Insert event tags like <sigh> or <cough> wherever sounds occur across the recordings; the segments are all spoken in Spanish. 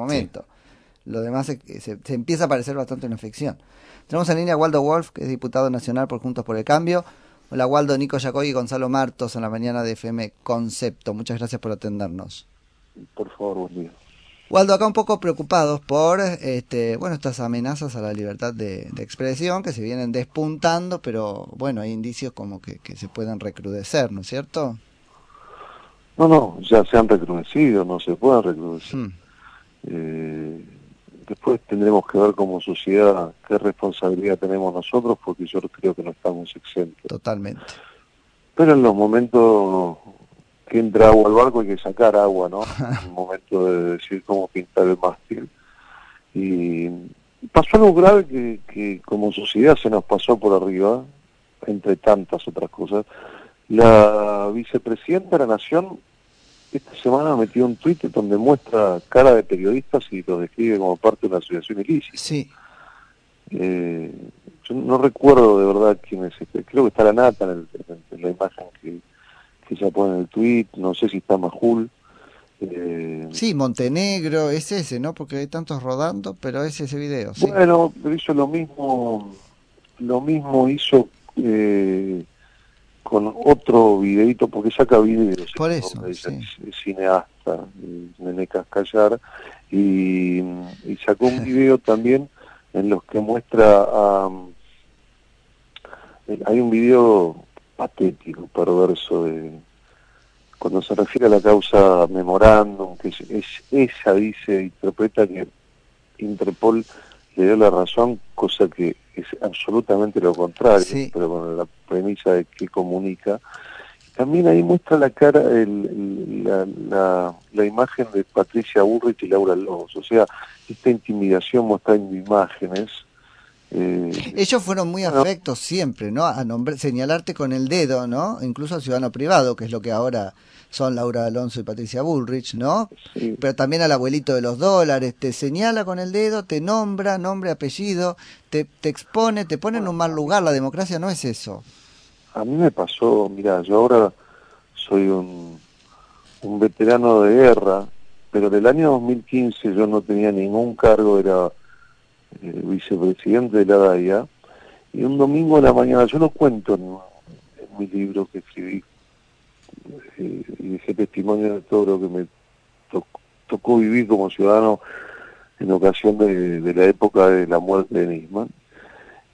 momento. Lo demás se, se, se empieza a parecer bastante una ficción. Tenemos en línea a Waldo Wolf, que es diputado nacional por Juntos por el Cambio. Hola Waldo, Nico Yacoy y Gonzalo Martos en la mañana de FM Concepto. Muchas gracias por atendernos. Por favor, buen día. Waldo, acá un poco preocupados por este, bueno, estas amenazas a la libertad de, de expresión que se vienen despuntando, pero bueno, hay indicios como que, que se pueden recrudecer, ¿no es cierto? No, no, ya se han recrudecido, no se pueden recrudecer. Hmm. Eh, después tendremos que ver como sociedad qué responsabilidad tenemos nosotros, porque yo creo que no estamos exentos. Totalmente. Pero en los momentos que entra agua al barco hay que sacar agua, ¿no? <laughs> En el momento de decir cómo pintar el mástil. Y pasó algo grave que, que como sociedad se nos pasó por arriba, entre tantas otras cosas. La vicepresidenta de la Nación esta semana metió un tuit donde muestra cara de periodistas y los describe como parte de una asociación ilícita. Sí. Eh, yo no recuerdo de verdad quién es este. Creo que está la Nata en, el, en la imagen que, que ella pone en el tuit. No sé si está Majul. Eh, Sí, Montenegro, es ese, ¿no? Porque hay tantos rodando, pero es ese video, sí. Bueno, pero hizo lo mismo, lo mismo hizo eh, con otro videito, porque saca videos. Por eso, sí. es cineasta, Nene Cascallar, y, y sacó un <laughs> video también en los que muestra a... eh, hay un video patético, perverso, de cuando se refiere a la causa memorándum, que es, es- ella dice, interpreta que Interpol le dio la razón, cosa que es absolutamente lo contrario, Sí. pero con la premisa de que comunica. También ahí muestra la cara, el- la, la- la imagen de Patricia Burrich y Laura Lobos, o sea, esta intimidación mostrando imágenes. Eh, Ellos fueron muy afectos siempre, ¿no? A nombrar, señalarte con el dedo, ¿no? Incluso al ciudadano privado, que es lo que ahora son Laura Alonso y Patricia Bullrich, ¿no? sí. Pero también al abuelito de los dólares, te señala con el dedo, te nombra, nombre, apellido, te, te expone, te pone en un mal lugar. La democracia no es eso. A mí me pasó, mira, yo ahora soy un, un veterano de guerra, pero del año 2015 yo no tenía ningún cargo, era eh, vicepresidente de la DAIA, y un domingo de la mañana, yo lo cuento en, en mi libro que escribí, eh, y dejé testimonio de todo lo que me to- tocó vivir como ciudadano en ocasión de, la época de la muerte de Nisman.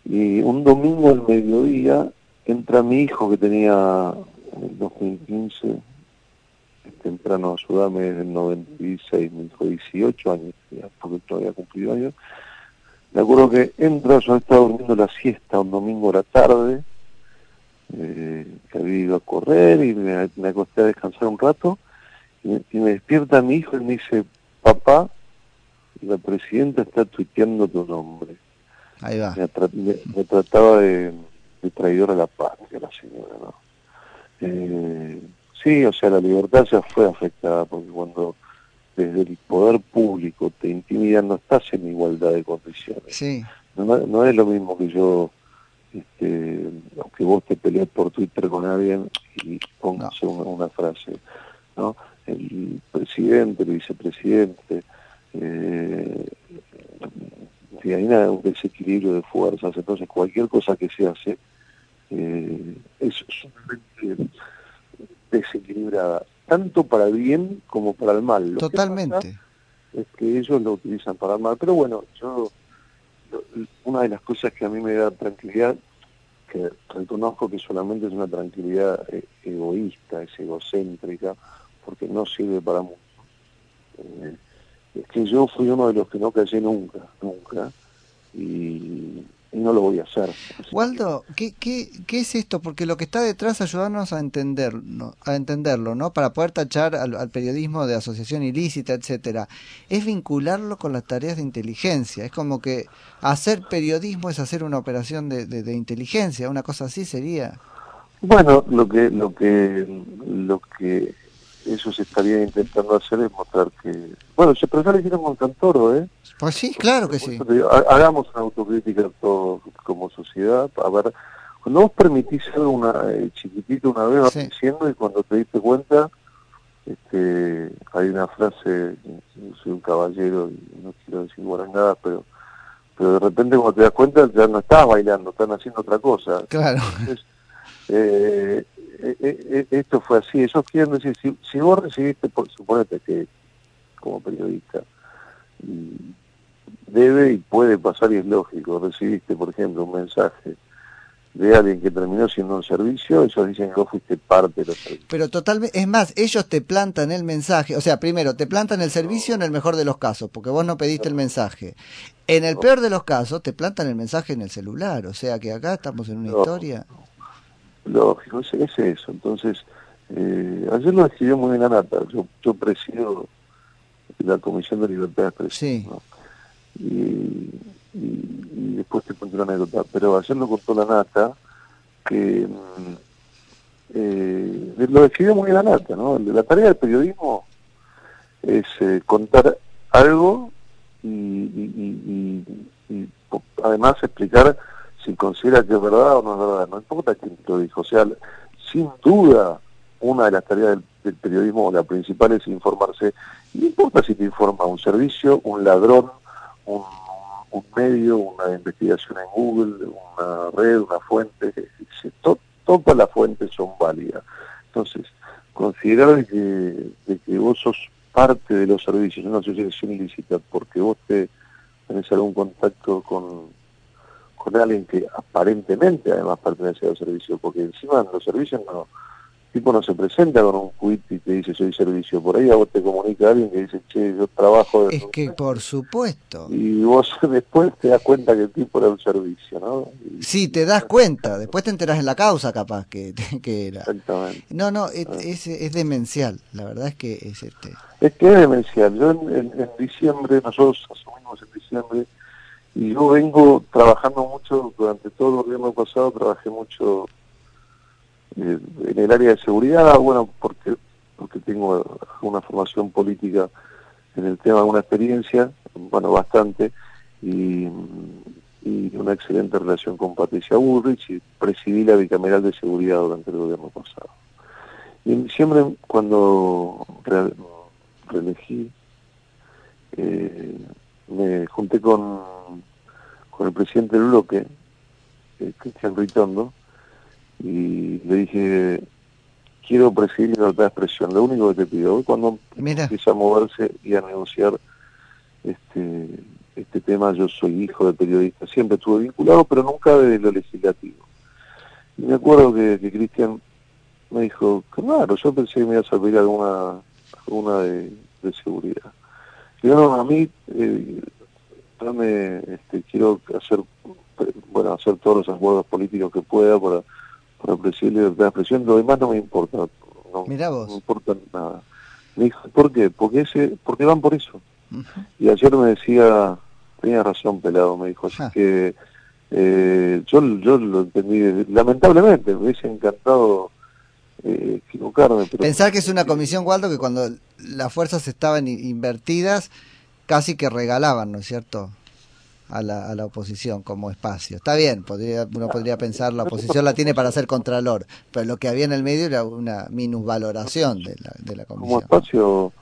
Y un domingo al mediodía entra mi hijo que tenía en el 2015, temprano a ayudarme desde el 96, me dijo 18 años, porque no había cumplido años. Me acuerdo que entra, yo estaba durmiendo la siesta un domingo a la tarde, eh, que había ido a correr y me, me acosté a descansar un rato, y me, y me despierta mi hijo y me dice, papá, la presidenta está tuiteando tu nombre Ahí va. me, tra- me- me trataba de, de traidor a la patria la señora, ¿no? Eh, sí, o sea, la libertad ya fue afectada, porque cuando desde el poder público te intimidan, no estás en igualdad de condiciones. Sí, No, no es lo mismo que yo, este, que vos te peleas por Twitter con alguien y pongas una, una frase, ¿no? El presidente, el vicepresidente, eh, si hay una- un desequilibrio de fuerzas, entonces cualquier cosa que se hace eh, es sumamente desequilibrada, tanto para el bien como para el mal. Lo que totalmente. es que ellos lo utilizan para el mal. Pero bueno, yo, una de las cosas que a mí me da tranquilidad, que reconozco que solamente es una tranquilidad eh, egoísta, es egocéntrica, porque no sirve para mucho, eh, es que yo fui uno de los que no callé nunca, nunca, y, y no lo voy a hacer. Waldo, ¿qué, qué, ¿qué es esto? Porque lo que está detrás ayudarnos a entender, ¿no? a entenderlo, ¿no? Para poder tachar al, al periodismo de asociación ilícita, etcétera, es vincularlo con las tareas de inteligencia. Es como que hacer periodismo es hacer una operación de, de, de inteligencia, una cosa así sería. Bueno, lo que lo que lo que ellos estarían intentando hacer es mostrar que bueno, se pero ya lo hicieron con Cantoro, ¿eh? Pues sí, claro que sí. Eso Hagamos una autocrítica como sociedad, a ver, cuando vos permitís algo una, eh, chiquitito una vez, vas Sí. diciendo y cuando te diste cuenta este, hay una frase, soy un caballero y no quiero decir guarangadas, pero pero de repente cuando te das cuenta ya no estás bailando, están haciendo otra cosa. Claro. Eh, eh, esto fue así, ellos quieren decir, si, si vos recibiste, por, suponete que como periodista, debe y puede pasar y es lógico, recibiste por ejemplo un mensaje de alguien que terminó siendo un servicio, ellos dicen que vos fuiste parte de los servicios. Pero totalmente, es más, ellos te plantan el mensaje, o sea, primero, te plantan el servicio en el mejor de los casos, porque vos no pediste el mensaje. En el peor de los casos, te plantan el mensaje en el celular, o sea que acá estamos en una historia. Lógico, es, es eso. Entonces, eh, ayer lo escribió muy bien la nata, yo, yo presido la Comisión de Libertad de Expresión. Sí. Y y, después te cuento una anécdota, pero ayer lo contó la nata, que mm, eh, lo describió muy bien la nata, ¿no? La tarea del periodismo es eh, contar algo y, además explicar considera que es verdad o no es verdad, no importa quién lo dijo, o sea, sin duda una de las tareas del, periodismo, la principal es informarse, y no importa si te informa un servicio, un ladrón, un medio, una investigación en Google, una red, una fuente, todas las fuentes son válidas. Entonces, considerar de que, que vos sos parte de los servicios, una asociación ilícita, porque vos te tenés algún contacto con, con alguien que aparentemente además pertenece al servicio, porque encima los servicios no, tipo no se presenta con un quit y te dice soy servicio. Por ahí a vos te comunica alguien que dice, che, yo trabajo... De es que por supuesto. Y vos <laughs> después te das cuenta que el tipo era un servicio, ¿no? sí, te das cuenta. Después te enteras en la causa capaz que, <laughs> que era. Exactamente. No, no, es, ah. es, demencial. La verdad es que es este... Es que es demencial. Yo en, en diciembre, nosotros asumimos en diciembre, y yo vengo trabajando mucho, durante todo el gobierno pasado trabajé mucho eh, en el área de seguridad, bueno, porque, porque tengo una formación política en el tema, una experiencia, bueno, bastante, y, una excelente relación con Patricia Burrich y presidí la bicameral de seguridad durante el gobierno pasado. Y en diciembre, cuando reelegí, eh, me junté con, con el presidente del bloque, eh, Cristian Ritondo, y le dije, quiero presidir libertad de expresión, lo único que te pido, cuando empieza a moverse y a negociar este, este tema, yo soy hijo de periodista, siempre estuve vinculado, pero nunca de lo legislativo. Y me acuerdo que, Cristian me dijo, claro, yo pensé que me iba a servir alguna, alguna de, seguridad. No, a mí, eh, dame, este, quiero hacer, bueno, hacer todos los acuerdos políticos que pueda para para presidir libertad de expresión, lo demás no me importa, no, me importa nada. Me dijo, ¿por qué? Porque, ese, porque van por eso. Y ayer me decía, tenía razón Pelado, me dijo, así ah. que eh, yo, yo lo entendí, lamentablemente, me hubiese encantado eh, equivocarme. Pensar que es una comisión, Waldo, que cuando las fuerzas estaban invertidas, casi que regalaban, ¿no es cierto? a la, a la oposición como espacio. Está bien, podría, uno podría pensar la oposición la tiene para ser contralor, pero lo que había en el medio era una minusvaloración de la, de la comisión. Como espacio,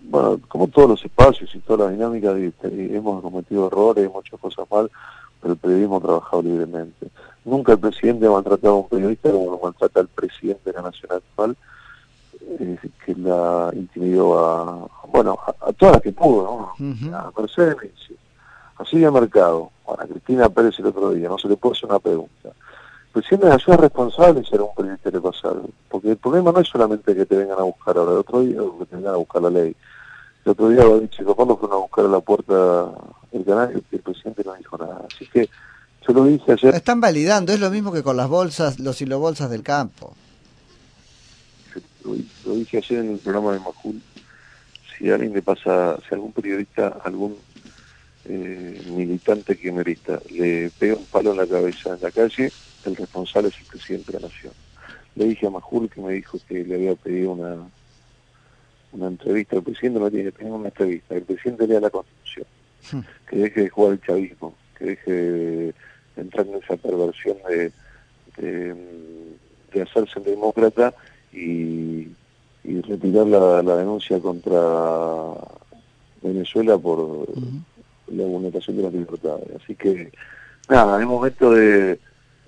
bueno, como todos los espacios y todas las dinámicas, hemos cometido errores, hemos hecho cosas mal, pero el periodismo ha trabajado libremente. Nunca el presidente ha maltratado a un periodista como lo maltrata el presidente de la Nación actual, eh, que la intimidó a, bueno, a, todas las que pudo, ¿no? A Mercedes, Así de mercado, a Cristina Pérez el otro día, no se le puede hacer una pregunta. Pues siempre la ciudad responsable ser un periodista de pasar, porque el problema no es solamente que te vengan a buscar ahora, el otro día que te vengan a buscar la ley. El otro día lo ha dicho, lo fueron a buscar a la puerta del canal y el presidente no dijo nada. Así que yo lo dije ayer. Están validando, es lo mismo que con las bolsas, los hilobolsas del campo. Lo, dije ayer en el programa de Majul, si alguien le pasa, si algún periodista, algún eh, militante kirchnerista le pega un palo en la cabeza en la calle, el responsable es el presidente de la nación. Le dije a Majul que me dijo que le había pedido una una entrevista, el presidente no tiene que tener una entrevista, el presidente lea la constitución, hmm. que deje de jugar el chavismo, que deje de, entrar en esa perversión de, de, hacerse demócrata y, y retirar la, denuncia contra Venezuela por la vulneración de las libertades. Así que, nada, es momento de,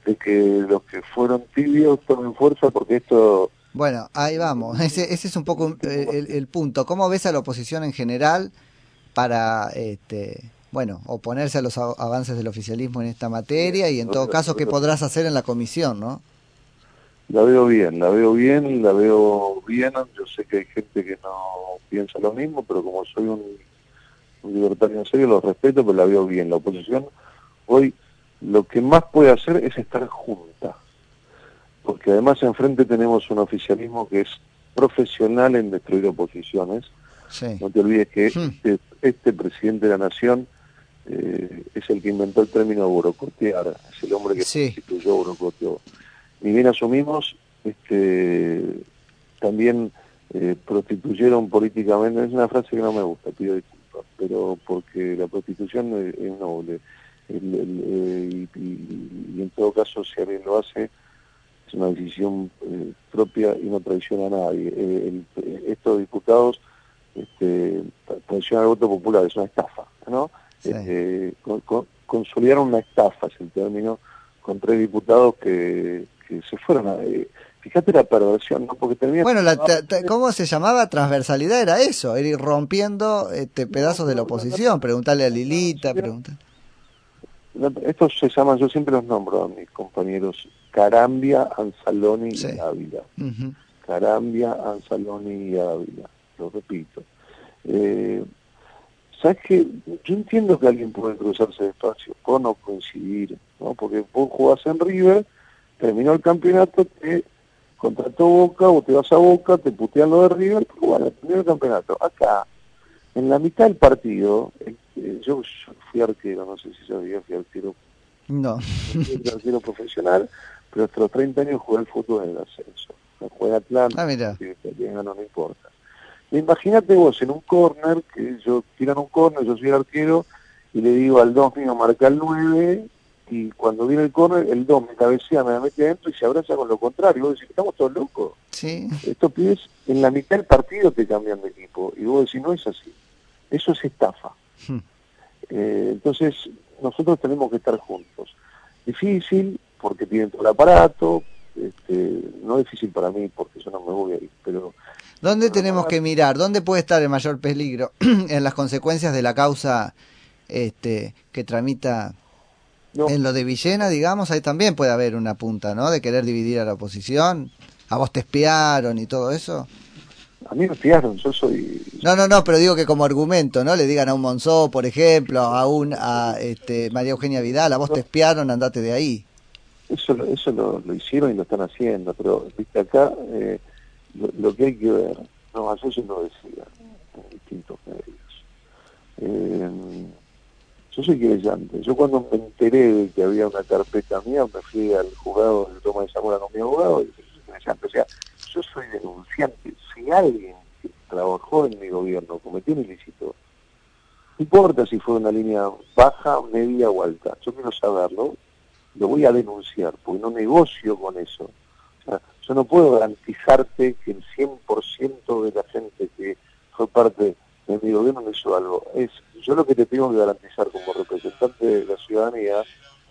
que los que fueron tibios tomen fuerza porque esto... Bueno, ahí vamos. <laughs> Ese, ese es un poco el, el, punto. ¿Cómo ves a la oposición en general para, este, bueno, oponerse a los avances del oficialismo en esta materia y en todo caso, qué podrás hacer en la comisión, ¿no? La veo bien, la veo bien, la veo bien. Yo sé que hay gente que no piensa lo mismo, pero como soy un, libertario en serio, lo respeto, pero la veo bien. La oposición hoy lo que más puede hacer es estar junta, porque además enfrente tenemos un oficialismo que es profesional en destruir oposiciones. No te olvides que hmm. este, este, presidente de la nación eh, es el que inventó el término burocotear, es el hombre que sí. constituyó burocoteó ni bien asumimos, este, también eh, prostituyeron políticamente, es una frase que no me gusta, pido disculpas, pero porque la prostitución es, noble. Eh, y, en todo caso, si alguien lo hace, es una decisión eh, propia y no traiciona a nadie. estos diputados este, traicionan al voto popular, es una estafa, ¿no? Este, consolidaron una estafa, es el término, con tres diputados que que se fueron a... Eh, fíjate la perversión, ¿no? Porque termina... Bueno, la, ¿cómo se llamaba? Transversalidad era eso, ir rompiendo este, pedazos de la oposición. Preguntarle a Lilita, preguntar. Estos se llaman, yo siempre los nombro a mis compañeros, Carambia, Anzaloni y Ávila. Carambia, Anzaloni y Ávila, lo repito. Eh, ¿Sabes qué? Yo entiendo que alguien puede cruzarse de espacio, con no coincidir, ¿no? Porque vos jugás en River terminó el campeonato, te contrató Boca, o te vas a Boca, te putean lo de River, pero bueno, terminó el campeonato. Acá, en la mitad del partido, eh, yo, fui arquero, no sé si sabía, fui arquero. No. Fui arquero profesional, pero hasta los 30 años jugué el fútbol en el ascenso. Jugué Atlanta, ah, mira. no, no importa. Imagínate vos en un corner, que yo tiran un corner, yo soy el arquero, y le digo al 2 mío marca el 9, y cuando viene el córner, el 2 me cabecea, me mete adentro y se abraza con lo contrario. Vos decís, estamos todos locos. Sí. Estos pibes en la mitad del partido te cambian de equipo. Y vos decís, no es así. Eso es estafa. Hmm. Eh, entonces, nosotros tenemos que estar juntos. Difícil, porque tienen todo el aparato. Este, no difícil para mí, porque yo no me voy a ir. ¿Dónde tenemos que mirar? ¿Dónde puede estar el mayor peligro? <clears throat> en las consecuencias de la causa este, que tramita en lo de Villena, digamos, ahí también puede haber una punta, ¿no? De querer dividir a la oposición. ¿A vos te espiaron y todo eso? A mí me espiaron, yo soy... No, no, no, pero digo que como argumento, ¿no? Le digan a un Monzó, por ejemplo, a un a este, María Eugenia Vidal, a vos te espiaron, andate de ahí. Eso, eso lo, hicieron y lo están haciendo, pero viste acá eh, lo, que hay que ver, no, yo lo decía en distintos medios. Eh, yo soy creyente. Yo cuando me enteré de que había una carpeta mía, me fui al juzgado de toma de Zamora con mi abogado y soy creyente. O sea, yo soy denunciante. Si alguien que trabajó en mi gobierno cometió un ilícito, no importa si fue una línea baja, media o alta, yo quiero saberlo, lo voy a denunciar, porque no negocio con eso. Yo no puedo garantizarte que el 100% de la gente que fue parte de mi gobierno no hizo algo. Es yo lo que te tengo que garantizar como representante de la ciudadanía,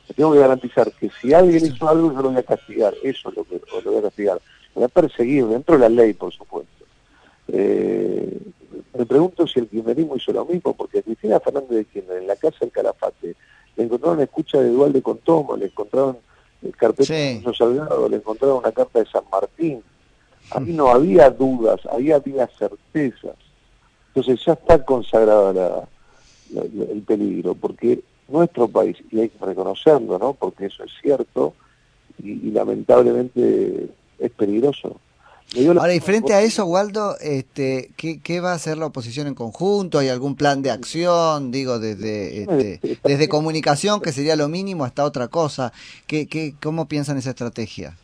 te tengo que garantizar que si alguien hizo algo, yo lo voy a castigar. Eso es lo que lo voy a castigar. Me voy a perseguir dentro de la ley, por supuesto. Eh, me pregunto si el kirchnerismo hizo lo mismo, porque Cristina Fernández de Kirchner, en la casa del Calafate, le encontraron escucha de Dual de Contomo, le encontraron el carpeta de Salgado, le encontraron una carta de San Martín. Ahí no había dudas, ahí había certezas. Entonces ya está consagrada la, el peligro, porque nuestro país, y hay que reconocerlo, ¿no? porque eso es cierto, y, lamentablemente es peligroso. Ahora, y frente a eso, Waldo, este, ¿qué, va a hacer la oposición en conjunto? ¿Hay algún plan de acción? Digo, desde, este, <laughs> desde comunicación, que sería lo mínimo, hasta otra cosa. ¿Qué, qué, ¿Cómo piensan esa estrategia?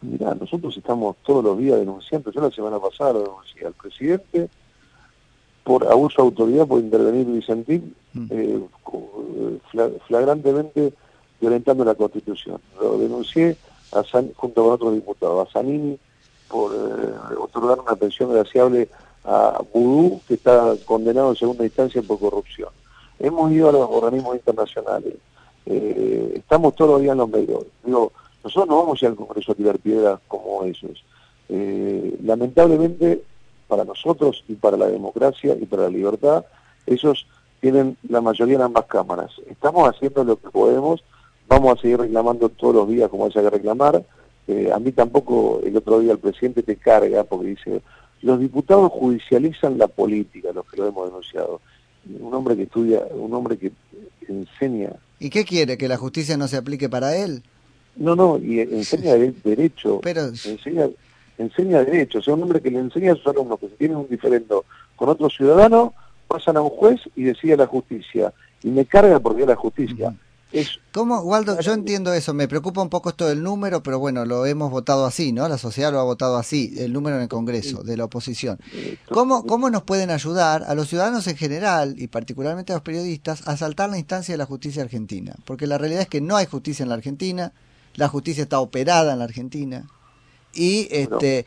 Mira, nosotros estamos todos los días denunciando. Yo la semana pasada denuncié al presidente, por abuso de autoridad por intervenir Vicentín mm. eh, flagrantemente violentando la Constitución. Lo denuncié junto con otros diputados, a Zanini por eh, otorgar una pensión graciable a Vudú, que está condenado en segunda instancia por corrupción. Hemos ido a los organismos internacionales, eh, estamos todos los en los medios. Digo, nosotros no vamos a ir al Congreso a tirar piedras como esos. Eh, lamentablemente, para nosotros y para la democracia y para la libertad, esos tienen la mayoría en ambas cámaras. Estamos haciendo lo que podemos, vamos a seguir reclamando todos los días como haya que reclamar. Eh, a mí tampoco el otro día el presidente te carga porque dice, los diputados judicializan la política, los que lo hemos denunciado. Un hombre que estudia, un hombre que enseña. ¿Y qué quiere? ¿Que la justicia no se aplique para él? No, no, y enseña derecho. <laughs> Pero... Enseña, enseña derecho. O sea, un hombre que le enseña a sus alumnos que si tienen un diferendo con otro ciudadano, pasan a un juez y decide la justicia. Y me carga porque es la justicia. Es... ¿Cómo, Waldo? Yo entiendo eso, me preocupa un poco esto del número, pero bueno, lo hemos votado así, ¿no? La sociedad lo ha votado así, el número en el Congreso, de la oposición. ¿Cómo, ¿Cómo nos pueden ayudar a los ciudadanos en general, y particularmente a los periodistas, a saltar la instancia de la justicia argentina? Porque la realidad es que no hay justicia en la Argentina, la justicia está operada en la Argentina, y este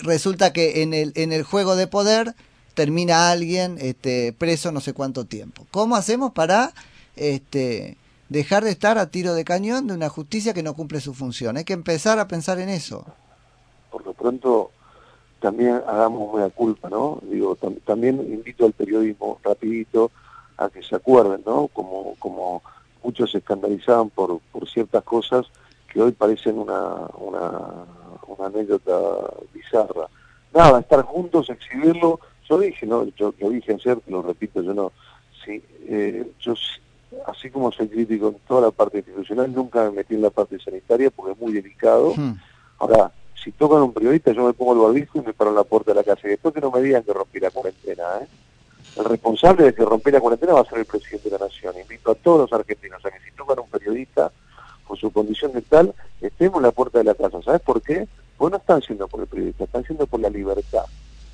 resulta que en el, en el juego de poder termina alguien este, preso no sé cuánto tiempo. ¿Cómo hacemos para este, dejar de estar a tiro de cañón de una justicia que no cumple su función? Hay que empezar a pensar en eso. Por lo pronto, también hagamos una culpa, ¿no? Digo, también invito al periodismo rapidito a que se acuerden, ¿no? Como, como muchos se escandalizaban por, por ciertas cosas que hoy parecen una, una, una anécdota bizarra. Nada, estar juntos, exhibirlo, yo dije, ¿no? Yo lo dije ayer, lo repito, yo no, sí, eh, yo así como soy crítico en toda la parte institucional, nunca me metí en la parte sanitaria porque es muy delicado. Hmm. Ahora, si tocan un periodista, yo me pongo el barbijo y me paro en la puerta de la casa. Y después que no me digan que rompí la cuarentena, ¿eh? El responsable de que rompí la cuarentena va a ser el presidente de la Nación. Invito a todos los argentinos a que si tocan un periodista, por su condición de tal, estemos en la puerta de la casa. ¿Sabes por qué? Porque no están siendo por el periodista, están siendo por la libertad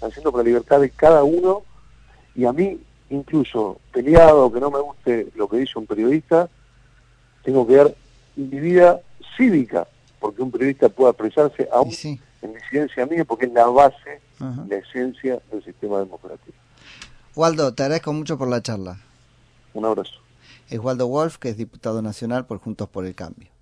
haciendo por la libertad de cada uno y a mí, incluso peleado, que no me guste lo que dice un periodista, tengo que dar mi vida cívica, porque un periodista pueda expresarse aún en disidencia mía, porque es la base, la esencia del sistema democrático. Waldo, te agradezco mucho por la charla. Un abrazo. Es Waldo Wolf, que es diputado nacional por Juntos por el Cambio.